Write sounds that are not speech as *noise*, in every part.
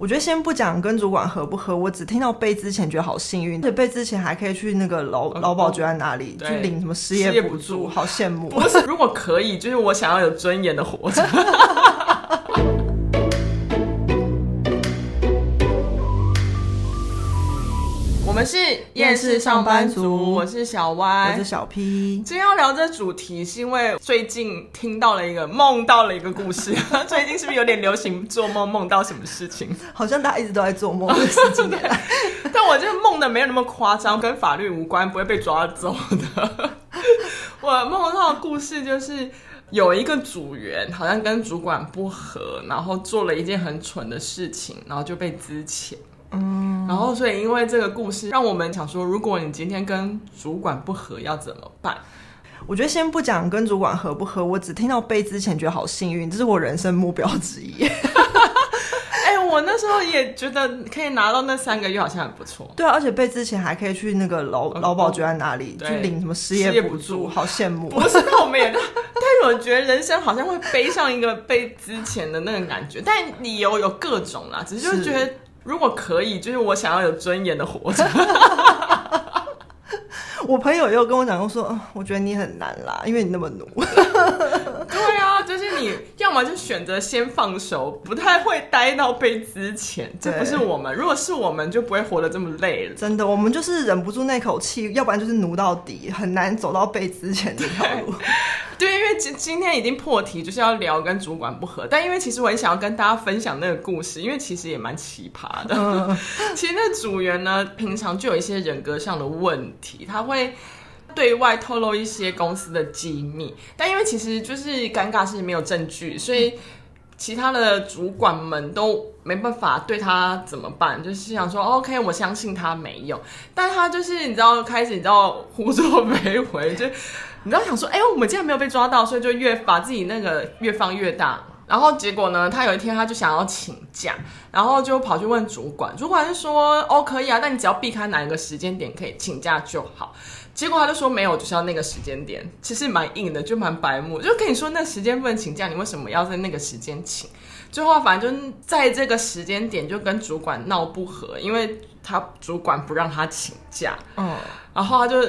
我觉得先不讲跟主管合不合，我只听到被之前觉得好幸运，而且，被之前还可以去那个劳劳保局在哪里去领什么失业补助，好羡慕。不是，如果可以，就是我想要有尊严的活着。*laughs* 是厌世上班族，我是小歪我是小 P。今天要聊这主题，是因为最近听到了一个梦到了一个故事。*laughs* 最近是不是有点流行做梦，梦到什么事情？*laughs* 好像大家一直都在做梦的。*laughs* 但我这个梦的没有那么夸张，跟法律无关，不会被抓走的。我梦到的故事就是有一个组员好像跟主管不合，然后做了一件很蠢的事情，然后就被资遣。嗯，然后所以因为这个故事，让我们想说，如果你今天跟主管不合，要怎么办？我觉得先不讲跟主管合不合，我只听到背之前觉得好幸运，这是我人生目标之一。*laughs* 哎、欸，我那时候也觉得可以拿到那三个月，好像很不错。对啊，而且被之前还可以去那个劳劳保局在哪里去领什么失业补助，好羡慕。*laughs* 不是，那我们也，但是我觉得人生好像会背上一个被之前的那个感觉，但理由有各种啦，只是就觉得。如果可以，就是我想要有尊严的活着。*laughs* 我朋友也有跟我讲过说，我觉得你很难啦，因为你那么努。*laughs* 对啊，就是你要么就选择先放手，不太会待到被之前。这不是我们，如果是我们，就不会活得这么累了。真的，我们就是忍不住那口气，要不然就是努到底，很难走到被之前这条路。对，因为今今天已经破题，就是要聊跟主管不合。但因为其实我很想要跟大家分享那个故事，因为其实也蛮奇葩的。嗯、*laughs* 其实那组员呢，平常就有一些人格上的问题，他会对外透露一些公司的机密。但因为其实就是尴尬是没有证据，所以其他的主管们都没办法对他怎么办，就是想说 OK，我相信他没有。但他就是你知道，开始你知道胡作非为就。你知道想说，哎呦，我们竟然没有被抓到，所以就越把自己那个越放越大。然后结果呢，他有一天他就想要请假，然后就跑去问主管，主管就说，哦，可以啊，但你只要避开哪一个时间点可以请假就好。结果他就说没有，就是要那个时间点。其实蛮硬的，就蛮白目，就跟你说那时间不能请假，你为什么要在那个时间请？最后反正就在这个时间点就跟主管闹不和，因为他主管不让他请假，嗯，然后他就。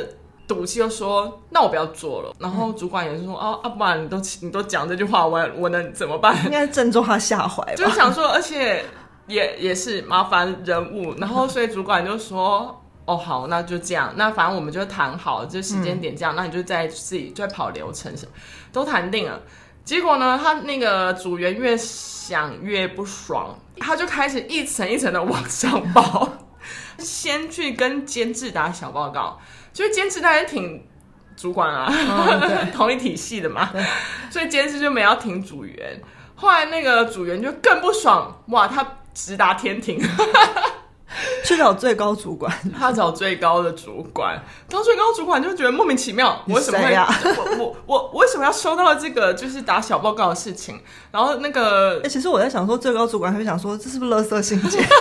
赌气就说：“那我不要做了。”然后主管也是说：“哦、嗯，啊，不然你都你都讲这句话，我我能怎么办？”应该正中他下怀吧。就想说，而且也也是麻烦人物。然后所以主管就说：“哦，好，那就这样。那反正我们就谈好了，这时间点这样。嗯、那你就在自己在跑流程什么，都谈定了。结果呢，他那个组员越想越不爽，他就开始一层一层的往上报，先去跟监制打小报告。”就是监制他也挺主管啊，哦、*laughs* 同一体系的嘛，所以监制就没要挺组员。后来那个组员就更不爽，哇，他直达天庭，*laughs* 去找最高主管，他找最高的主管，当最高主管就觉得莫名其妙，我为什么会？我我我我为什么要收到这个就是打小报告的事情？然后那个，哎、欸，其实我在想说，最高主管还会想说，这是不是垃圾信件？*laughs*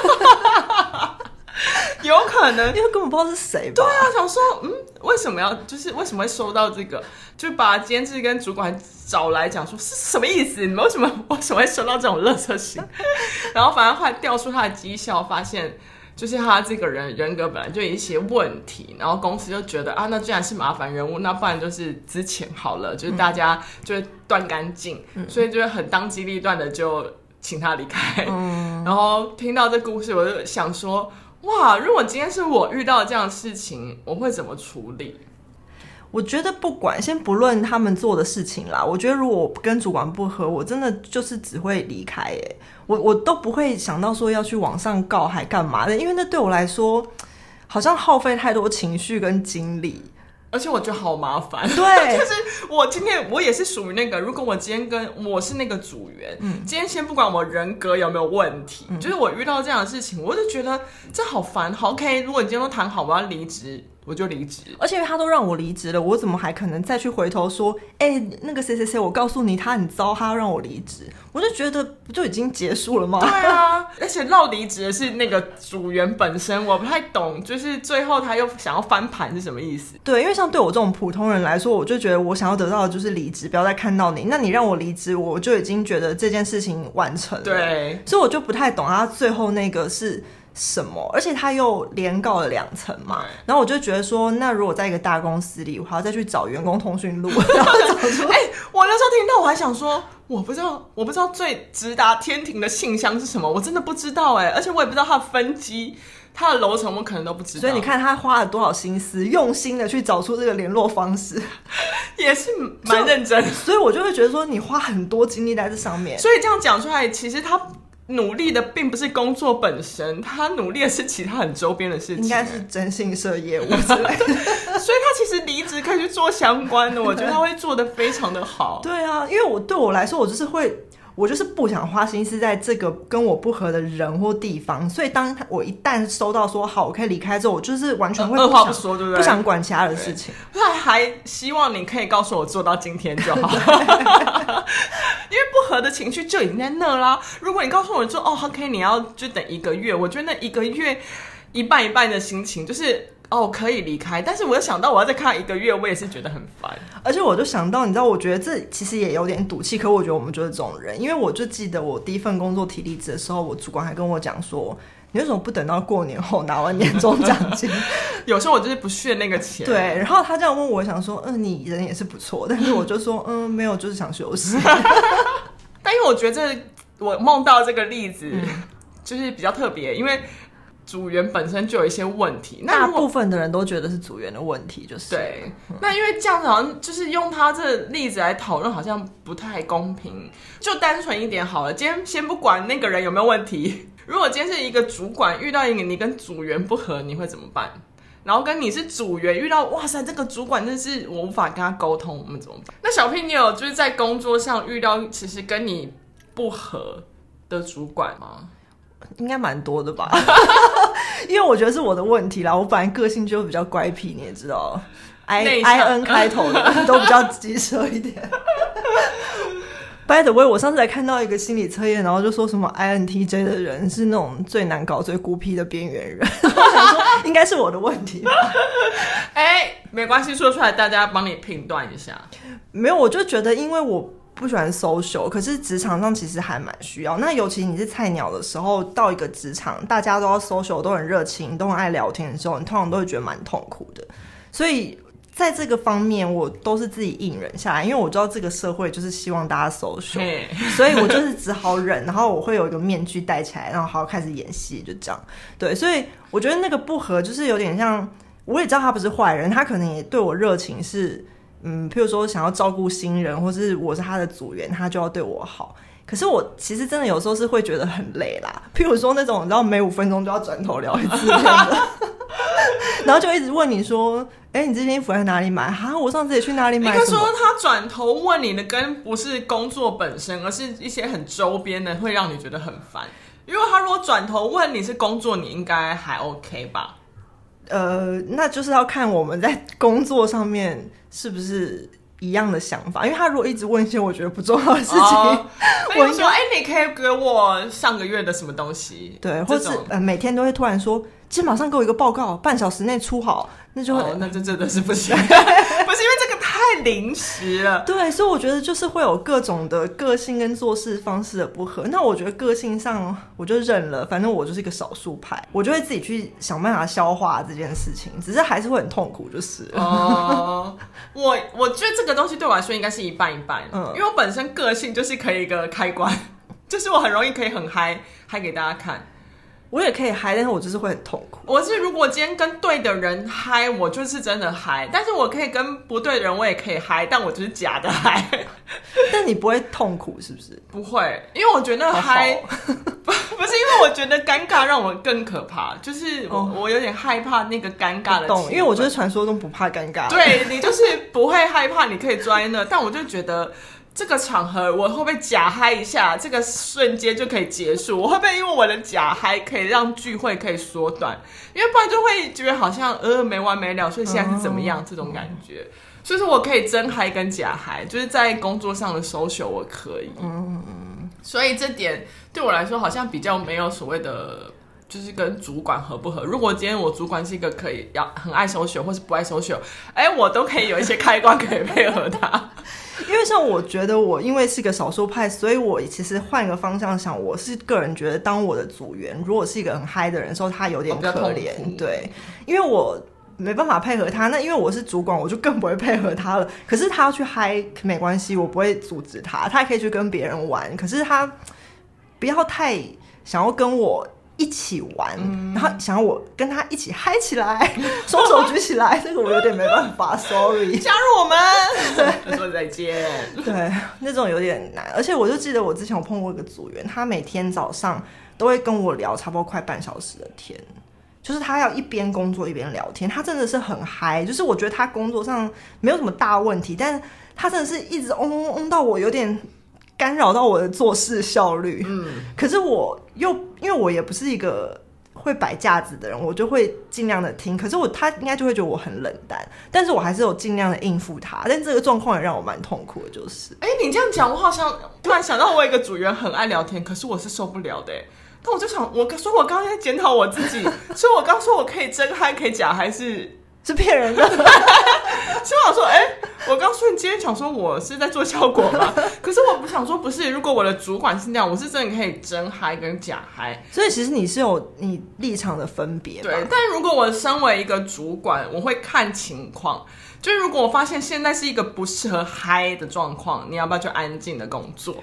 *laughs* 有可能，因为根本不知道是谁。对啊，想说，嗯，为什么要，就是为什么会收到这个？就把监制跟主管找来讲说，是什么意思？你们为什么为什么会收到这种垃圾信？*laughs* 然后反而后来调出他的绩效，发现就是他这个人人格本来就有一些问题。然后公司就觉得啊，那既然是麻烦人物，那不然就是之前好了，就是大家就会断干净，嗯、所以就会很当机立断的就请他离开。嗯、然后听到这故事，我就想说。哇！如果今天是我遇到这样的事情，我会怎么处理？我觉得不管，先不论他们做的事情啦，我觉得如果我跟主管不合，我真的就是只会离开。哎，我我都不会想到说要去网上告还干嘛的，因为那对我来说好像耗费太多情绪跟精力。而且我觉得好麻烦，对，*laughs* 就是我今天我也是属于那个，如果我今天跟我是那个组员，嗯，今天先不管我人格有没有问题，嗯，就是我遇到这样的事情，我就觉得这好烦，好 OK。如果你今天都谈好我要离职，我就离职。而且他都让我离职了，我怎么还可能再去回头说，哎、欸，那个谁谁谁，我告诉你他很糟，他要让我离职，我就觉得不就已经结束了吗？对啊，*laughs* 而且闹离职的是那个组员本身，我不太懂，就是最后他又想要翻盘是什么意思？对，因为像对我这种普通人来说，我就觉得我想要得到的就是离职，不要再看到你。那你让我离职，我就已经觉得这件事情完成了。对，所以我就不太懂他最后那个是什么，而且他又连告了两层嘛。然后我就觉得说，那如果在一个大公司里，我还要再去找员工通讯录，*laughs* 然后找出，哎、欸，我那时候听到我还想说，我不知道，我不知道最直达天庭的信箱是什么，我真的不知道哎，而且我也不知道它的分机。他的楼层我可能都不知道，所以你看他花了多少心思，用心的去找出这个联络方式，*laughs* 也是蛮认真。所以我就会觉得说，你花很多精力在这上面。所以这样讲出来，其实他努力的并不是工作本身，他努力的是其他很周边的事情，应该是征信社业务之类的。*laughs* 所以他其实离职可以去做相关的，我觉得他会做的非常的好。对啊，因为我对我来说，我就是会。我就是不想花心思在这个跟我不合的人或地方，所以当我一旦收到说好，我可以离开之后，我就是完全会二话不说，对不对？不想管其他的事情。那还希望你可以告诉我做到今天就好，*laughs* 因为不合的情绪就已经在那啦。如果你告诉我说哦，OK，你要就等一个月，我觉得那一个月一半一半的心情就是。哦，可以离开，但是我又想到我要再看一个月，我也是觉得很烦。而且我就想到，你知道，我觉得这其实也有点赌气。可我觉得我们就是这种人，因为我就记得我第一份工作提离职的时候，我主管还跟我讲说：“你为什么不等到过年后拿完年终奖金？” *laughs* 有时候我就是不屑那个钱。对，然后他这样问我，想说：“嗯，你人也是不错。”但是我就说：“嗯，没有，就是想休息。*laughs* ”但因为我觉得我梦到这个例子就是比较特别，因为。组员本身就有一些问题，那大部分的人都觉得是组员的问题，就是对。那因为这样子好像就是用他这例子来讨论，好像不太公平。就单纯一点好了，今天先不管那个人有没有问题。*laughs* 如果今天是一个主管遇到一个你跟组员不合，你会怎么办？然后跟你是组员遇到，哇塞，这个主管真是我无法跟他沟通，我们怎么办？那小 P，你有就是在工作上遇到其实跟你不合的主管吗？应该蛮多的吧，*laughs* *laughs* 因为我觉得是我的问题啦。我本来个性就比较乖僻，你也知道，I I N 开头的 *laughs* 都比较机车一点。By the way，我上次还看到一个心理测验，然后就说什么 I N T J 的人是那种最难搞、最孤僻的边缘人。*laughs* 我想说应该是我的问题吧。哎、欸，没关系，说出来大家帮你评断一下。没有，我就觉得因为我。不喜欢 social，可是职场上其实还蛮需要。那尤其你是菜鸟的时候，到一个职场，大家都要 social，都很热情，都很爱聊天的时候，你通常都会觉得蛮痛苦的。所以在这个方面，我都是自己硬忍下来，因为我知道这个社会就是希望大家 social，*laughs* 所以我就是只好忍，然后我会有一个面具戴起来，然后好好开始演戏，就这样。对，所以我觉得那个不合就是有点像，我也知道他不是坏人，他可能也对我热情是。嗯，譬如说想要照顾新人，或是我是他的组员，他就要对我好。可是我其实真的有时候是会觉得很累啦。譬如说那种，你知道每五分钟就要转头聊一次的，*laughs* 然后就一直问你说：“哎、欸，你这件衣服在哪里买？哈，我上次也去哪里买？”应该说他转头问你的，跟不是工作本身，而是一些很周边的，会让你觉得很烦。因为他如果转头问你是工作，你应该还 OK 吧？呃，那就是要看我们在工作上面是不是一样的想法。因为他如果一直问一些我觉得不重要的事情，哦、*laughs* 我就说，哎、欸，你可以给我上个月的什么东西？对，或是呃，每天都会突然说，今天马上给我一个报告，半小时内出好，那就会，哦、那这真的是不行，*laughs* 不是因为这个太临时了。对，所以我觉得就是会有各种的个性跟做事方式的不合。那我觉得个性上我就认了，反正我就是一个少数派，我就会自己去想办法消化这件事情，只是还是会很痛苦，就是。哦，我我觉得这个东西对我来说应该是一半一半，嗯，因为我本身个性就是可以一个开关，就是我很容易可以很嗨嗨给大家看。我也可以嗨，但是我就是会很痛苦。我是如果今天跟对的人嗨，我就是真的嗨；但是我可以跟不对的人，我也可以嗨，但我就是假的嗨。*laughs* 但你不会痛苦是不是？不会，因为我觉得嗨不 *laughs* 不是因为我觉得尴尬让我更可怕，就是我、哦、我有点害怕那个尴尬的。懂，因为我就是传说中不怕尴尬。对，你就是不会害怕，你可以坐在那，但我就觉得。这个场合我会不会假嗨一下，这个瞬间就可以结束？我会不会因为我的假嗨可以让聚会可以缩短？因为不然就会觉得好像呃没完没了，所以现在是怎么样、嗯、这种感觉？所以说我可以真嗨跟假嗨，就是在工作上的 social 我可以。嗯嗯，所以这点对我来说好像比较没有所谓的。就是跟主管合不合？如果今天我主管是一个可以要很爱 social 或是不爱 social，哎，我都可以有一些开关可以配合他。因为像我觉得我因为是个少数派，所以我其实换一个方向想，我是个人觉得当我的组员如果是一个很嗨的人的时候，他有点可怜。对，因为我没办法配合他。那因为我是主管，我就更不会配合他了。可是他要去嗨没关系，我不会阻止他，他也可以去跟别人玩。可是他不要太想要跟我。一起玩，嗯、然后想要我跟他一起嗨起来，*laughs* 双手举起来，这个我有点没办法，*laughs* sorry。加入我们，再见。对，那种有点难，而且我就记得我之前我碰过一个组员，他每天早上都会跟我聊差不多快半小时的天，就是他要一边工作一边聊天，他真的是很嗨，就是我觉得他工作上没有什么大问题，但是他真的是一直嗡嗡嗡到我有点。干扰到我的做事效率，嗯，可是我又因为我也不是一个会摆架子的人，我就会尽量的听。可是我他应该就会觉得我很冷淡，但是我还是有尽量的应付他。但这个状况也让我蛮痛苦的，就是，哎、欸，你这样讲，我好像突然想到，我有一个组员很爱聊天，可是我是受不了的。但我就想，我说我刚刚在检讨我自己，*laughs* 所以我刚说我可以真嗨，可以假还，是是骗人的。*laughs* 希望说，哎、欸，我刚说你今天想说我是在做效果吗？*laughs* 可是我不想说不是，如果我的主管是那样，我是真的可以真嗨跟假嗨。所以其实你是有你立场的分别。对，但如果我身为一个主管，我会看情况。就如果我发现现在是一个不适合嗨的状况，你要不要就安静的工作？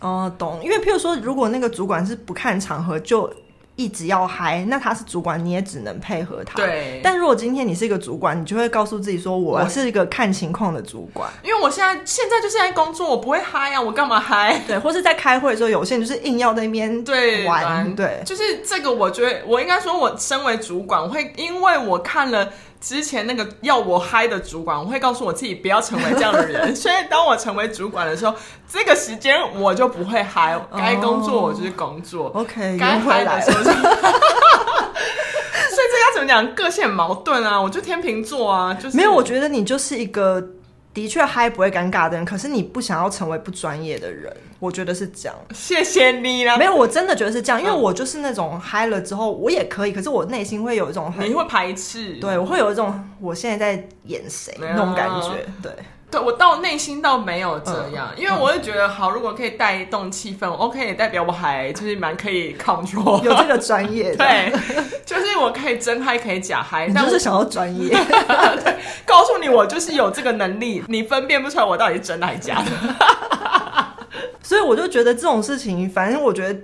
哦，懂。因为譬如说，如果那个主管是不看场合就。一直要嗨，那他是主管，你也只能配合他。对。但如果今天你是一个主管，你就会告诉自己说：“我是一个看情况的主管。”因为我现在现在就是在工作，我不会嗨呀，我干嘛嗨？*laughs* 对，或是在开会的时候，有些人就是硬要在那边对玩。对，就是这个，我觉得我应该说，我身为主管，我会因为我看了。之前那个要我嗨的主管，我会告诉我自己不要成为这样的人。*laughs* 所以当我成为主管的时候，这个时间我就不会嗨，该工作我就是工作。Oh, OK，该嗨的时候。*laughs* 所以这要怎么讲？个性很矛盾啊！我就天秤座啊，就是没有。我觉得你就是一个。的确嗨不会尴尬的人，可是你不想要成为不专业的人，我觉得是这样。谢谢你啦。没有，我真的觉得是这样，因为我就是那种嗨了之后，我也可以，可是我内心会有一种很，你会排斥，对，我会有一种我现在在演谁那种感觉，对。对，我到内心倒没有这样，嗯、因为我会觉得好，如果可以带动气氛，嗯，OK，也代表我还就是蛮可以 control，有这个专业，对，就是我可以真嗨，可以假嗨，但我就是想要专业，*laughs* 对，告诉你我就是有这个能力，你分辨不出来我到底是真还是假的，*laughs* 所以我就觉得这种事情，反正我觉得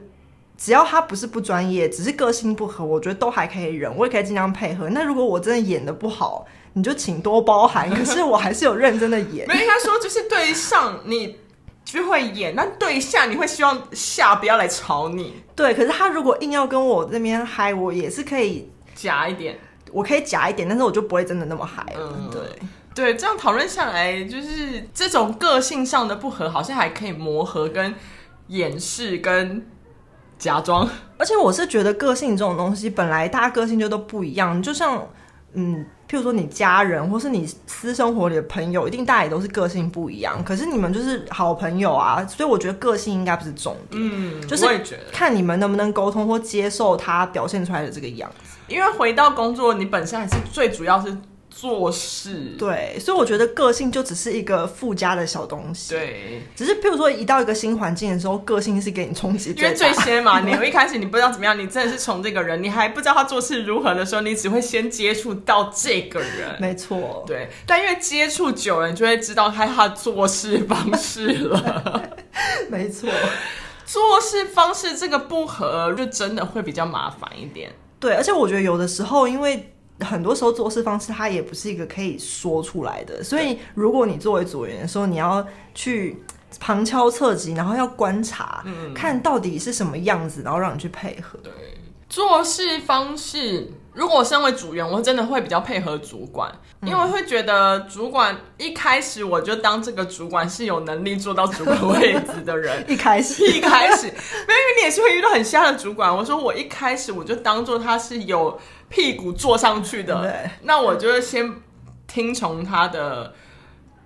只要他不是不专业，只是个性不合，我觉得都还可以忍，我也可以尽量配合。那如果我真的演的不好，你就请多包涵，*laughs* 可是我还是有认真的演。没应该说，就是对上你就会演，但对下你会希望下不要来吵你。对，可是他如果硬要跟我这边嗨，我也是可以假一点，我可以假一点，但是我就不会真的那么嗨了。嗯，对对，这样讨论下来，就是这种个性上的不合，好像还可以磨合、跟掩饰、跟假装。而且我是觉得个性这种东西，本来大家个性就都不一样，就像。嗯，譬如说你家人或是你私生活里的朋友，一定大家也都是个性不一样。可是你们就是好朋友啊，所以我觉得个性应该不是重点。嗯，就是看你们能不能沟通或接受他表现出来的这个样子。因为回到工作，你本身还是最主要是。做事对，所以我觉得个性就只是一个附加的小东西。对，只是譬如说一到一个新环境的时候，个性是给你冲击。因为最先嘛，*laughs* 你一开始你不知道怎么样，你真的是从这个人，你还不知道他做事如何的时候，你只会先接触到这个人。没错，对。但因为接触久了，你就会知道他他做事方式了。*laughs* 没错，做事方式这个不合，就真的会比较麻烦一点。对，而且我觉得有的时候因为。很多时候做事方式，它也不是一个可以说出来的。所以，如果你作为组员的时候，你要去旁敲侧击，然后要观察，嗯，看到底是什么样子，然后让你去配合。对，做事方式，如果我身为组员，我真的会比较配合主管，嗯、因为会觉得主管一开始我就当这个主管是有能力做到主管位置的人。*laughs* 一开始，一开始，因为你也是会遇到很瞎的主管。我说我一开始我就当做他是有屁股坐上去的，对那我就先听从他的。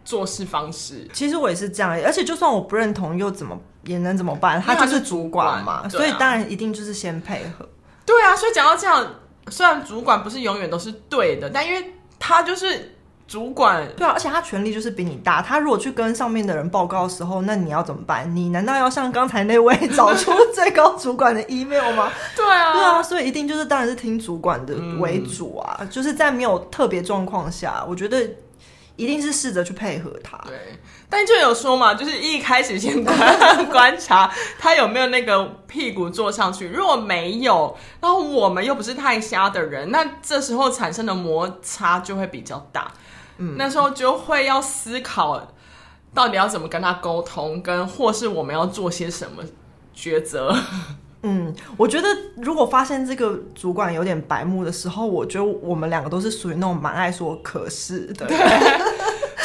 做事方式，其实我也是这样，而且就算我不认同，又怎么也能怎么办？他就是主管嘛，管所以当然一定就是先配合。对啊，所以讲到这样，虽然主管不是永远都是对的，但因为他就是主管，对啊，而且他权力就是比你大。他如果去跟上面的人报告的时候，那你要怎么办？你难道要像刚才那位找出最高主管的 email 吗？*laughs* 对啊，对啊，所以一定就是当然是听主管的为主啊，嗯、就是在没有特别状况下，我觉得。一定是试着去配合他，对，但就有说嘛，就是一开始先观观察他有没有那个屁股坐上去，如果没有，然后我们又不是太瞎的人，那这时候产生的摩擦就会比较大，嗯，那时候就会要思考到底要怎么跟他沟通，跟或是我们要做些什么抉择。嗯，我觉得如果发现这个主管有点白目的时候，我觉得我们两个都是属于那种蛮爱说可是的。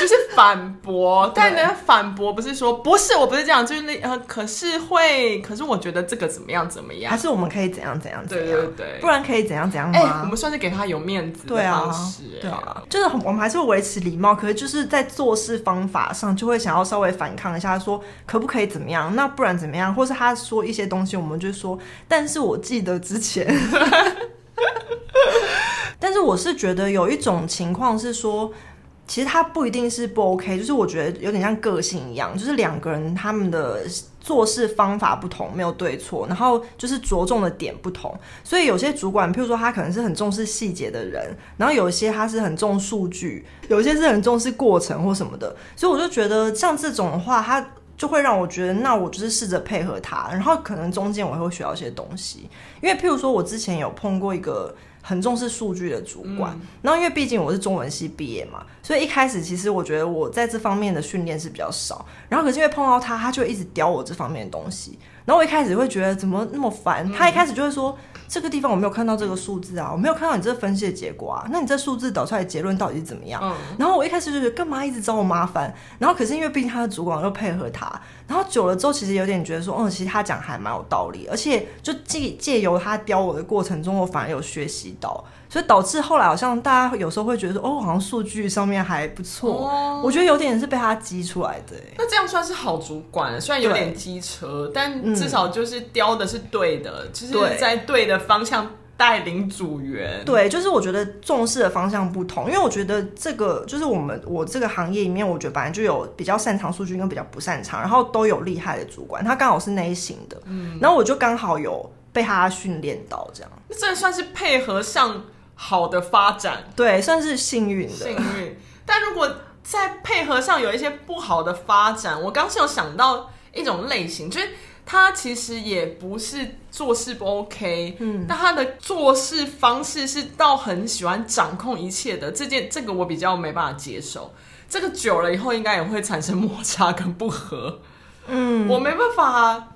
就是反驳，但呢，反驳不是说不是，我不是这样，就是那呃，可是会，可是我觉得这个怎么样怎么样，还是我们可以怎样怎样怎样，对对对，不然可以怎样怎样吗？欸，我们算是给他有面子的方式，对啊，对啊，就是我们还是会维持礼貌，可是就是在做事方法上就会想要稍微反抗一下，说可不可以怎么样？那不然怎么样？或是他说一些东西，我们就说，但是我记得之前，*laughs* 但是我是觉得有一种情况是说。其实他不一定是不 OK，就是我觉得有点像个性一样，就是两个人他们的做事方法不同，没有对错，然后就是着重的点不同，所以有些主管，譬如说他可能是很重视细节的人，然后有一些他是很重数据，有一些是很重视过程或什么的，所以我就觉得像这种的话，他就会让我觉得，那我就是试着配合他，然后可能中间我会学到一些东西，因为譬如说我之前有碰过一个。很重视数据的主管，嗯、然后因为毕竟我是中文系毕业嘛，所以一开始其实我觉得我在这方面的训练是比较少。然后可是因为碰到他，他就一直刁我这方面的东西。然后我一开始会觉得怎么那么烦，他一开始就会说。这个地方我没有看到这个数字啊，我没有看到你这分析的结果啊，那你这数字导出来的结论到底是怎么样？嗯，然后我一开始就觉得干嘛一直找我麻烦，然后可是因为毕竟他的主管又配合他，然后久了之后其实有点觉得说，嗯，其实他讲还蛮有道理，而且就借借由他刁我的过程中，我反而有学习到。所以导致后来好像大家有时候会觉得说，哦，好像数据上面还不错。哦、我觉得有点是被他激出来的。那这样算是好主管，虽然有点机车，但至少就是雕的是对的，嗯、就是在对的方向带领组员。对，就是我觉得重视的方向不同，因为我觉得这个就是我们我这个行业里面，我觉得本来就有比较擅长数据跟比较不擅长，然后都有厉害的主管，他刚好是那一型的，嗯，然后我就刚好有被他训练到这样。那这算是配合上。好的发展，对，算是幸运的。幸运，但如果在配合上有一些不好的发展，我刚是有想到一种类型，就是他其实也不是做事不 OK，嗯，但他的做事方式是到很喜欢掌控一切的。这件这个我比较没办法接受。这个久了以后，应该也会产生摩擦跟不和。嗯，我没办法。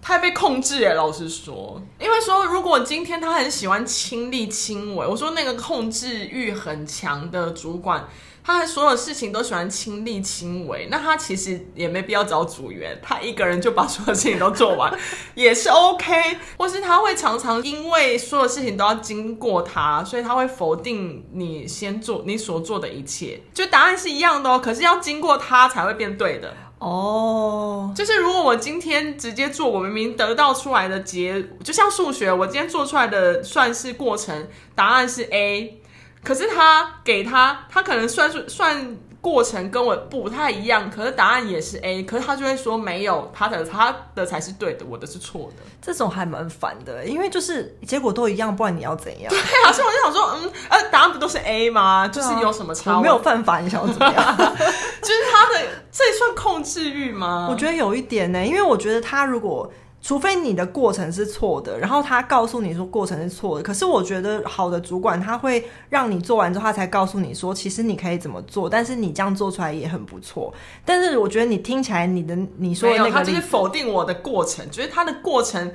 太被控制耶，老实说，因为说如果今天他很喜欢亲力亲为，我说那个控制欲很强的主管，他的所有事情都喜欢亲力亲为，那他其实也没必要找组员，他一个人就把所有事情都做完 *laughs* 也是 OK。或是他会常常因为所有事情都要经过他，所以他会否定你先做你所做的一切，就答案是一样的哦，可是要经过他才会变对的。哦就是如果我今天直接做，我明明得到出来的结，就像数学，我今天做出来的算式过程答案是 A，可是他给他，他可能算数算。过程跟我不太一样，可是答案也是 A，可是他就会说没有，他的他的才是对的，我的是错的。这种还蛮烦的，因为就是结果都一样，不然你要怎样？对啊，所以我就想说，嗯，呃，答案不都是 A 吗？啊、就是有什么差？我没有犯法，你想要怎么样？*laughs* 就是他的这算控制欲吗？我觉得有一点呢，因为我觉得他如果。除非你的过程是错的，然后他告诉你说过程是错的。可是我觉得好的主管他会让你做完之后，他才告诉你说，其实你可以怎么做，但是你这样做出来也很不错。但是我觉得你听起来你的你说的那个，他就是否定我的过程，就是他的过程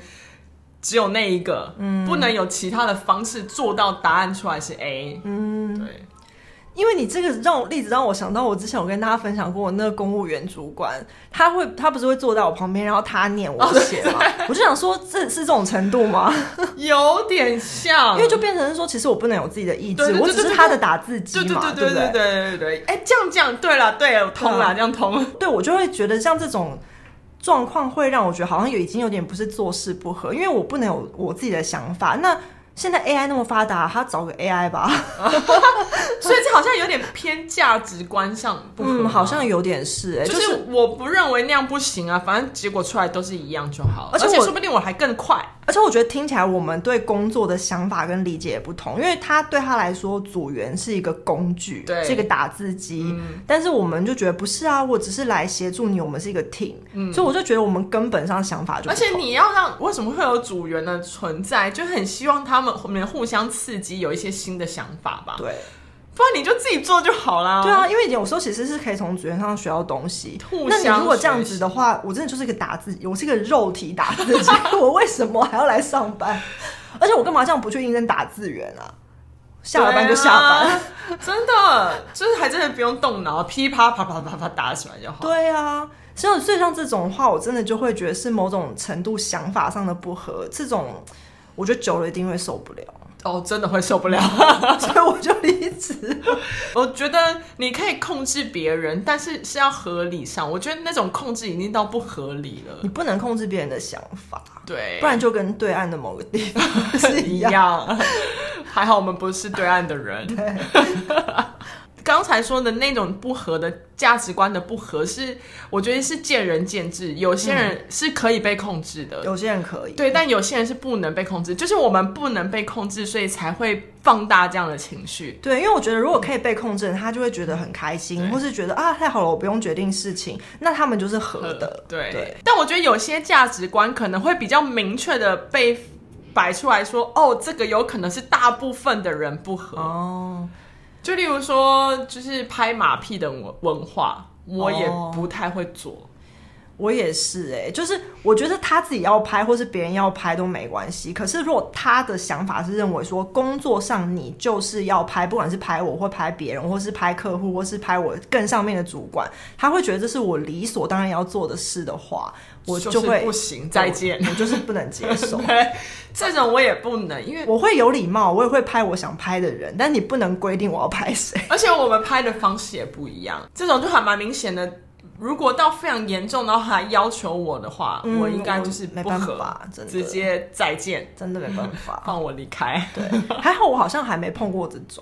只有那一个，嗯，不能有其他的方式做到答案出来是 A，嗯，对。因为你这个让我例子让我想到，我之前有跟大家分享过，我那个公务员主管，他会他不是会坐在我旁边，然后他念我写嘛，*laughs* 哦、我就想说，这是这种程度吗？有点像，因为就变成是说，其实我不能有自己的意志，我只是他的打字机嘛，对对对对对对对，哎，这样这样，对了对了，通了，这样通。了，对我就会觉得像这种状况会让我觉得好像有已经有点不是做事不合，因为我不能有我自己的想法，那。现在 AI 那么发达，他找个 AI 吧，*laughs* 所以这好像有点偏价值观上不合，嗯，好像有点是，欸，就是我不认为那样不行啊，反正结果出来都是一样就好，而且，而且说不定我还更快。而且我觉得听起来我们对工作的想法跟理解也不同，因为他对他来说组员是一个工具，对，是一个打字机，嗯，但是我们就觉得不是啊，我只是来协助你，我们是一个 team，嗯，所以我就觉得我们根本上想法就不同。而且你要让为什么会有组员的存在，就很希望他们后面互相刺激，有一些新的想法吧，对。不然你就自己做就好啦。对啊，因为有时候其实是可以从组员上学到东西。那你如果这样子的话，我真的就是一个打字，我是一个肉体打字机，我为什么还要来上班？*laughs* 而且我干嘛这样不去应征打字员啊？下了班就下班，啊、真的就是还真的不用动脑，噼啪啪啪啪啪打起来就好。对啊，所以所以像这种话，我真的就会觉得是某种程度想法上的不合，这种我觉得久了一定会受不了。哦，真的会受不了，*laughs* 所以我就离职。我觉得你可以控制别人，但是是要合理上。我觉得那种控制已经到不合理了。你不能控制别人的想法，对，不然就跟对岸的某个地方 *laughs* 是一样。还好我们不是对岸的人。对。*laughs* 刚才说的那种不合的价值观的不合，是我觉得是见仁见智。有些人是可以被控制的，嗯、有些人可以，对，但有些人是不能被控制。就是我们不能被控制，所以才会放大这样的情绪。对，因为我觉得如果可以被控制，他就会觉得很开心，或是觉得啊太好了，我不用决定事情，那他们就是合的。对，对。但我觉得有些价值观可能会比较明确的被摆出来说，哦，这个有可能是大部分的人不合哦。就例如说，就是拍马屁的文文化，我也不太会做。Oh, 我也是哎、欸，就是我觉得他自己要拍，或是别人要拍都没关系。可是如果他的想法是认为说，工作上你就是要拍，不管是拍我或拍别人，或是拍客户，或是拍我更上面的主管，他会觉得这是我理所当然要做的事的话。我就会不行，再见，我就是不能接受。*laughs* 这种我也不能，因为我会有礼貌，我也会拍我想拍的人，但你不能规定我要拍谁。而且我们拍的方式也不一样，这种就还蛮明显的。如果到非常严重，然后还要求我的话，嗯、我应该就是，没办法，真的直接再见，真的没办法，放我离开。对，还好我好像还没碰过这种。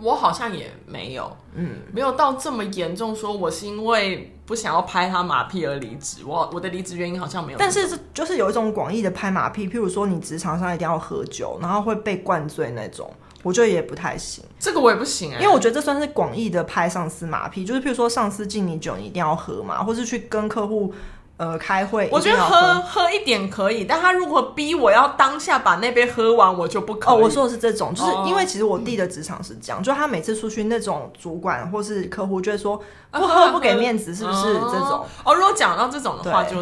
我好像也没有，嗯，没有到这么严重。说我是因为不想要拍他马屁而离职，我我的离职原因好像没有。但是是就是有一种广义的拍马屁，譬如说你职场上一定要喝酒，然后会被灌醉那种，我觉得也不太行。这个我也不行哎、欸，因为我觉得这算是广义的拍上司马屁，就是譬如说上司敬你酒，你一定要喝嘛，或是去跟客户。呃，开会我觉得喝喝一点可以，但他如果逼我要当下把那杯喝完，我就不可以。哦，我说的是这种，就是因为其实我弟的职场是这样，哦、就他每次出去那种主管或是客户就会说不喝不给面子，是不是这种？哦，哦，如果讲到这种的话就。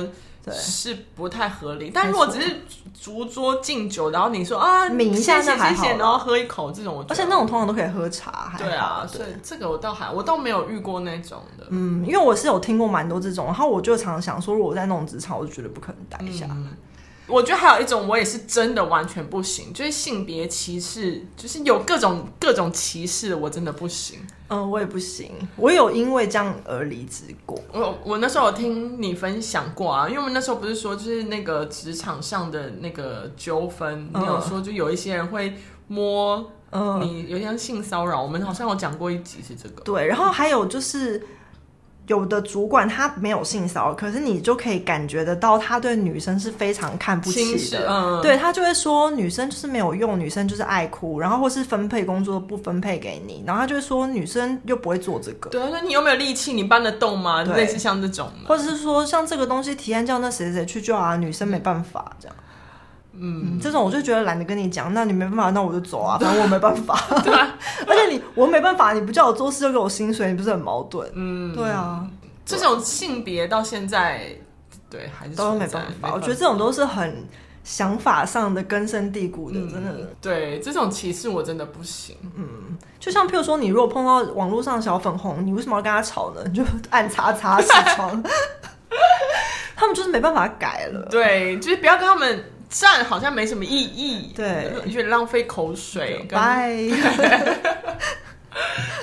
是不太合理，但如果只是竹桌敬酒，然后你说啊，抿一下那还好，然后喝一口这种，而且那种通常都可以喝茶。对啊，所以这个我倒还我倒没有遇过那种的。嗯，因为我是有听过蛮多这种，然后我就常常想说，如果我在那种职场，我就绝对不可能待下。嗯我觉得还有一种，我也是真的完全不行，就是性别歧视，就是有各种各种歧视，我真的不行。嗯，我也不行，我有因为这样而离职过。我我那时候有听你分享过啊，因为我们那时候不是说就是那个职场上的那个纠纷，嗯、你有说就有一些人会摸嗯你，有点性骚扰。我们好像有讲过一集是这个。对，然后还有就是。有的主管他没有性骚扰，可是你就可以感觉得到他对女生是非常看不起的。嗯，对，他就会说女生就是没有用，女生就是爱哭，然后或是分配工作不分配给你，然后他就会说女生又不会做这个。对，他说你有没有力气？你搬得动吗？类似像这种，或者是说像这个东西提案叫那谁谁去就啊，女生没办法这样。嗯，这种我就觉得懒得跟你讲，那你没办法，那我就走啊，*laughs* 反正我没办法。对，*laughs* 而且你我没办法，你不叫我做事就给我薪水，你不是很矛盾？嗯，对啊，这种性别到现在，对还是都没办法。我觉得这种都是很想法上的根深蒂固的，嗯、真的。对，这种歧视我真的不行。嗯，就像譬如说，你如果碰到网络上小粉红，你为什么要跟他吵呢？*laughs* 你就按叉叉起床。他们就是没办法改了。对，就是不要跟他们站，好像没什么意义。对，你觉得浪费口水。拜。*laughs*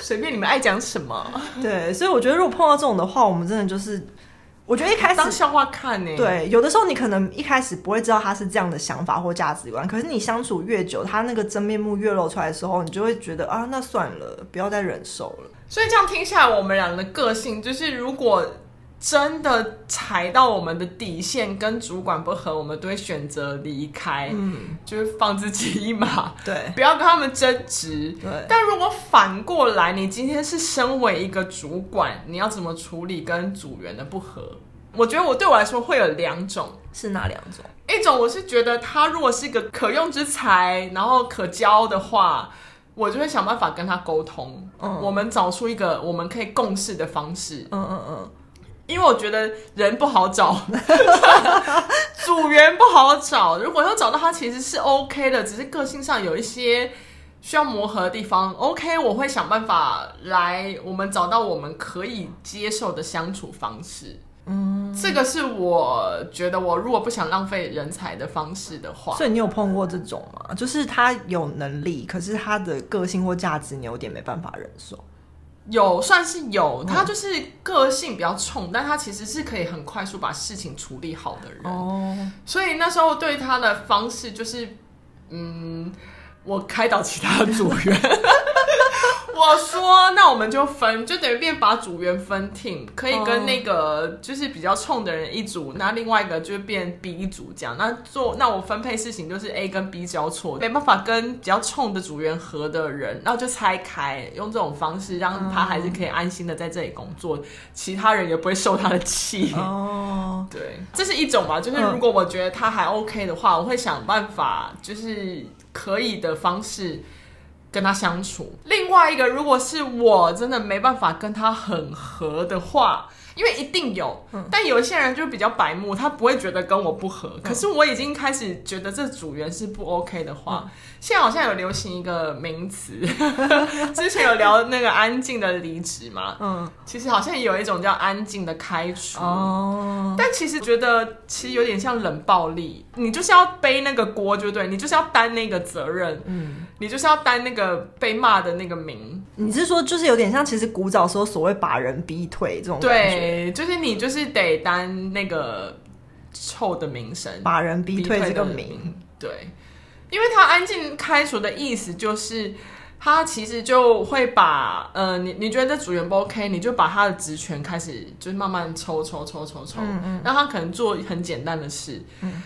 随便你们爱讲什么。对，所以我觉得如果碰到这种的话，我们真的就是，我觉得一开始当笑话看呢、欸。对，有的时候你可能一开始不会知道他是这样的想法或价值观，可是你相处越久，他那个真面目越露出来的时候，你就会觉得啊，那算了，不要再忍受了。所以这样听下来，我们俩的个性就是如果。真的踩到我们的底线，跟主管不合，我们都会选择离开，嗯，就是放自己一马，对，不要跟他们争执，对。但如果反过来，你今天是身为一个主管，你要怎么处理跟组员的不合？我觉得我对我来说会有两种，是哪两种？一种我是觉得他如果是一个可用之才，然后可教的话，我就会想办法跟他沟通，嗯，我们找出一个我们可以共事的方式，嗯嗯嗯。因为我觉得人不好找，*laughs* 组员不好找。如果要找到他，其实是 OK 的，只是个性上有一些需要磨合的地方。OK，我会想办法来，我们找到我们可以接受的相处方式。嗯，这个是我觉得，我如果不想浪费人才的方式的话。所以你有碰过这种吗？就是他有能力，可是他的个性或价值，你有点没办法忍受。有算是有，他就是个性比较冲，嗯，但他其实是可以很快速把事情处理好的人。哦，所以那时候对他的方式就是，嗯，我开导其他的组员。*laughs* 我说，那我们就分，就等于变把组员分 team，可以跟那个就是比较冲的人一组，那另外一个就变 B 组这样。那做那我分配事情就是 A 跟 B 交错，没办法跟比较冲的组员合的人，然后就拆开，用这种方式让他还是可以安心的在这里工作，其他人也不会受他的气。哦，*laughs* 对，这是一种吧，就是如果我觉得他还 OK 的话，我会想办法，就是可以的方式。跟他相处，另外一个，如果是我真的没办法跟他很合的话。因为一定有，嗯，但有一些人就比较白目，他不会觉得跟我不合。嗯、可是我已经开始觉得这组员是不 OK 的话，嗯，现在好像有流行一个名词，*laughs* 之前有聊那个安静的离职嘛，嗯，其实好像有一种叫安静的开除。哦，但其实觉得其实有点像冷暴力，你就是要背那个锅，就对，你就是要担那个责任，嗯，你就是要担那个被骂的那个名。你是说就是有点像，其实古早时候所谓把人逼退这种感觉。对，就是你就是得担那个臭的名声，把人逼退这个名。对，因为他安静开除的意思就是，他其实就会把呃，你你觉得这组员不 OK，你就把他的职权开始就是慢慢抽抽抽抽抽，嗯嗯，让他可能做很简单的事。嗯，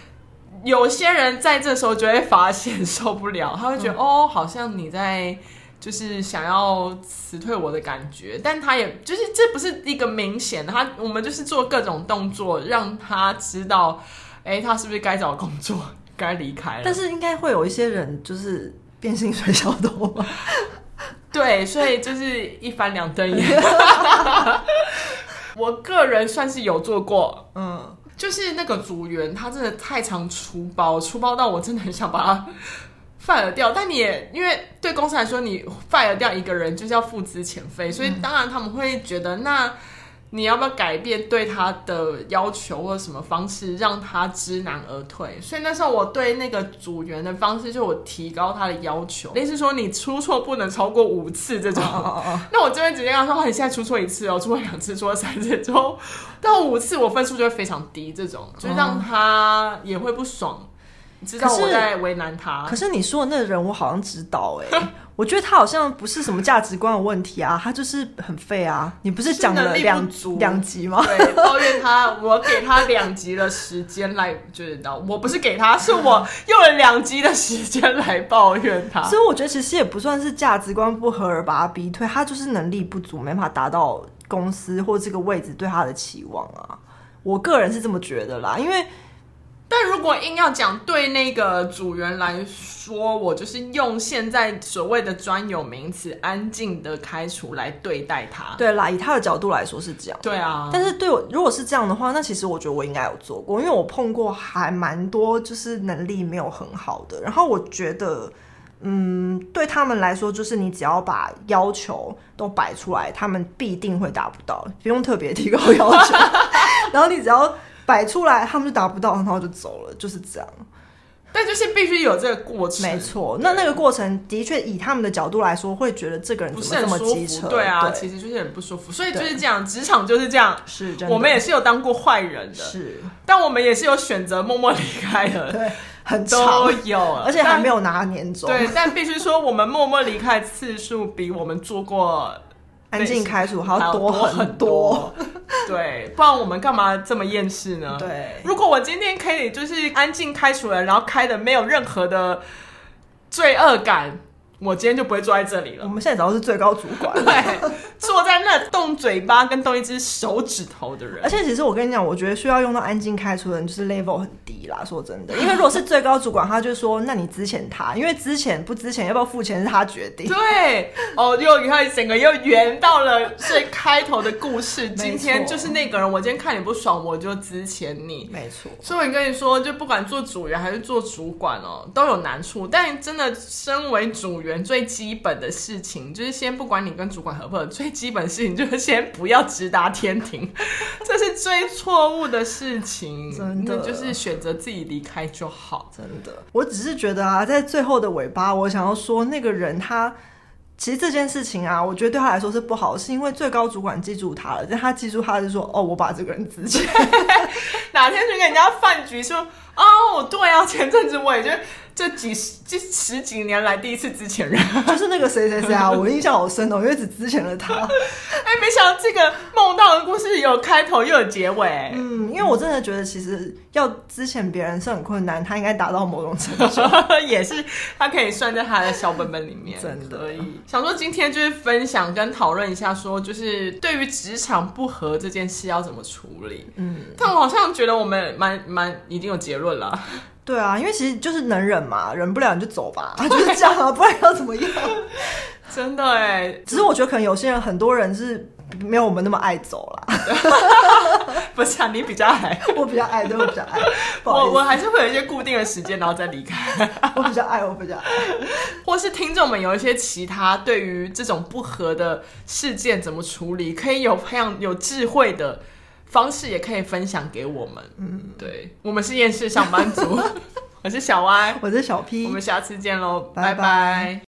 有些人在这时候就会发现受不了，他会觉得、嗯、哦，好像你在。就是想要辞退我的感觉，但他也就是这不是一个明显的，他我们就是做各种动作，让他知道，哎、欸，他是不是该找工作，该离开了。但是应该会有一些人就是变薪水小偷吧？对，所以就是一翻两瞪眼。*laughs* 我个人算是有做过，嗯，就是那个组员，他真的太常出包，出包到我真的很想把他。fire 掉，但你也因为对公司来说，你 fire 掉一个人就是要付资遣费，所以当然他们会觉得，那你要不要改变对他的要求或者什么方式，让他知难而退？所以那时候我对那个组员的方式，就我提高他的要求，类似说你出错不能超过五次这种。Oh, oh, oh. 那我这边直接跟他说，你现在出错一次哦，出错两次，出错三次之后到五次，我分数就会非常低，这种就让他也会不爽。你知道我在为难他可，可是你说的那个人，我好像知道哎、欸，*laughs* 我觉得他好像不是什么价值观的问题啊，他就是很废啊。你不是讲了两两集吗？对，抱怨他，我给他两集的时间来，就知道我不是给他，是我用了两集的时间来抱怨他。所以我觉得其实也不算是价值观不合而把他逼退，他就是能力不足，没法达到公司或这个位置对他的期望啊。我个人是这么觉得啦，因为。但如果硬要讲对那个组员来说，我就是用现在所谓的专有名词“安静的开除”来对待他。对啦，以他的角度来说是这样。对啊，但是对我如果是这样的话，那其实我觉得我应该有做过，因为我碰过还蛮多就是能力没有很好的。然后我觉得，嗯，对他们来说，就是你只要把要求都摆出来，他们必定会达不到，不用特别提高要求。*laughs* 然后你只要。摆出来，他们就达不到，然后就走了，就是这样。但就是必须有这个过程，没错。那那个过程的确，以他们的角度来说，会觉得这个人不是这么机车？对啊，对，其实就是很不舒服。所以就是这样，职场就是这样。是，我们也是有当过坏人的，是。但我们也是有选择默默离开的，对，很都有，而且还没有拿年终。对，但必须说，我们默默离开次数比我们做过。安静开除还要多很多，*laughs* 对，不然我们干嘛这么厌世呢？对，如果我今天可以就是安静开除了，然后开的没有任何的罪恶感。我今天就不会坐在这里了。我们现在找的是最高主管，对，坐在那动嘴巴跟动一只手指头的人。而且其实我跟你讲，我觉得需要用到安静开除的人，就是 level 很低啦。说真的，因为如果是最高主管，他就说，那你之前他，因为之前不之前要不要付钱是他决定。对，哦，又你看整个又圆到了最开头的故事。今天就是那个人，我今天看你不爽，我就之前你。没错。所以我跟你说，就不管做组员还是做主管哦，都有难处。但真的，身为组员。最基本的事情就是先不管你跟主管合不合，最基本的事情就是先不要直达天庭，这是最错误的事情。真的就是选择自己离开就好。真的，我只是觉得啊，在最后的尾巴，我想要说那个人他其实这件事情啊，我觉得对他来说是不好，是因为最高主管记住他了，但他记住他是说哦，我把这个人辞去，*laughs* 哪天去跟人家饭局说哦，对啊，前阵子我也觉得。这几十这十几年来第一次知情人，*laughs* 就是那个谁谁谁啊，我印象好深哦，因为只资遣了他。*laughs* 哎，没想到这个梦到的故事有开头又有结尾。嗯，因为我真的觉得其实要资遣别人是很困难，他应该达到某种程度，*laughs* 也是他可以算在他的小本本里面。真的，想说今天就是分享跟讨论一下，说就是对于职场不合这件事要怎么处理。嗯，但我好像觉得我们蛮蛮已经有结论了。对啊，因为其实就是能忍嘛，忍不了你就走吧，*laughs* 就是这样啊，不然要怎么样？*laughs* 真的哎，只是我觉得可能有些人，很多人是没有我们那么爱走啦。*laughs* 不是啊，你比较爱，我比较爱，对，我比较爱。我我还是会有一些固定的时间，然后再离开。我比较爱，我比较爱。或是听众们有一些其他对于这种不合的事件怎么处理，可以有非常有智慧的。方式也可以分享给我们。嗯，对，我们是厌世上班族，*laughs* 我是小歪，我是小 P，我们下次见喽，拜拜。拜拜。